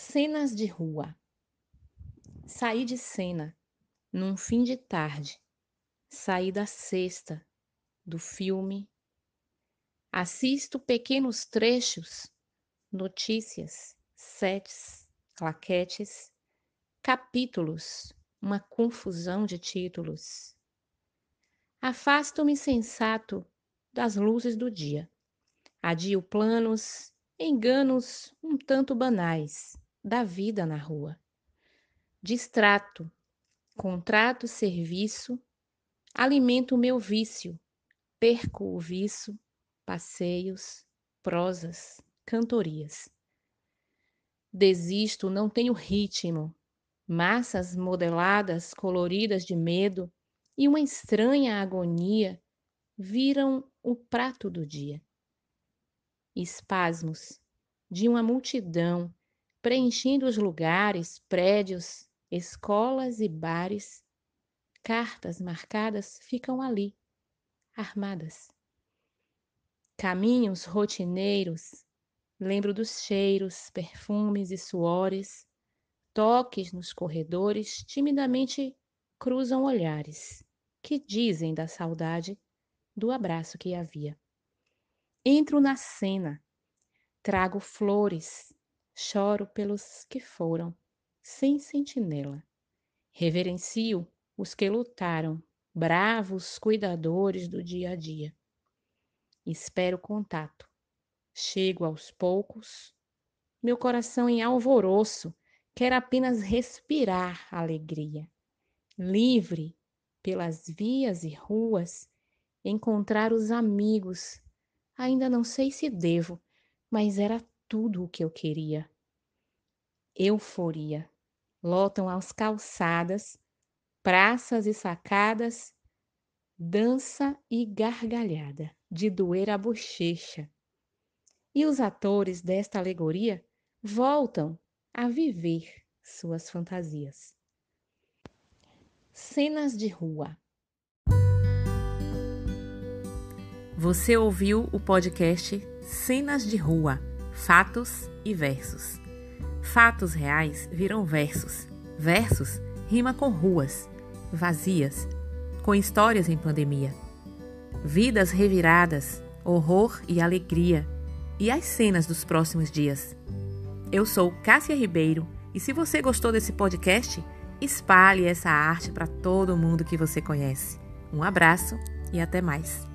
Cenas de rua. Saí de cena num fim de tarde. Saí da cesta do filme. Assisto pequenos trechos, notícias, sets, claquetes, capítulos, uma confusão de títulos. Afasto-me sensato das luzes do dia. Adio planos, enganos um tanto banais da vida na rua. Distrato, contrato serviço, alimento o meu vício, perco o viço, passeios, prosas, cantorias. Desisto, não tenho ritmo, massas modeladas, coloridas de medo e uma estranha agonia viram o prato do dia. Espasmos de uma multidão preenchendo os lugares, prédios, escolas e bares. Cartas marcadas ficam ali, armadas. Caminhos rotineiros, lembro dos cheiros, perfumes e suores. Toques nos corredores timidamente cruzam olhares que dizem da saudade do abraço que havia. Entro na cena, trago flores, choro pelos que foram, sem sentinela. Reverencio os que lutaram, bravos cuidadores do dia a dia. Espero contato. Chego aos poucos, meu coração em alvoroço quer apenas respirar alegria. Livre pelas vias e ruas, encontrar os amigos. Ainda não sei se devo, mas era tudo o que eu queria. Euforia. Lotam as calçadas, praças e sacadas, dança e gargalhada, de doer a bochecha. E os atores desta alegoria voltam a viver suas fantasias. Cenas de rua. Você ouviu o podcast Cenas de Rua, Fatos e Versos. Fatos reais viram versos. Versos rima com ruas, vazias, com histórias em pandemia. Vidas reviradas, horror e alegria, e as cenas dos próximos dias. Eu sou Cássia Ribeiro e se você gostou desse podcast, espalhe essa arte para todo mundo que você conhece. Um abraço e até mais.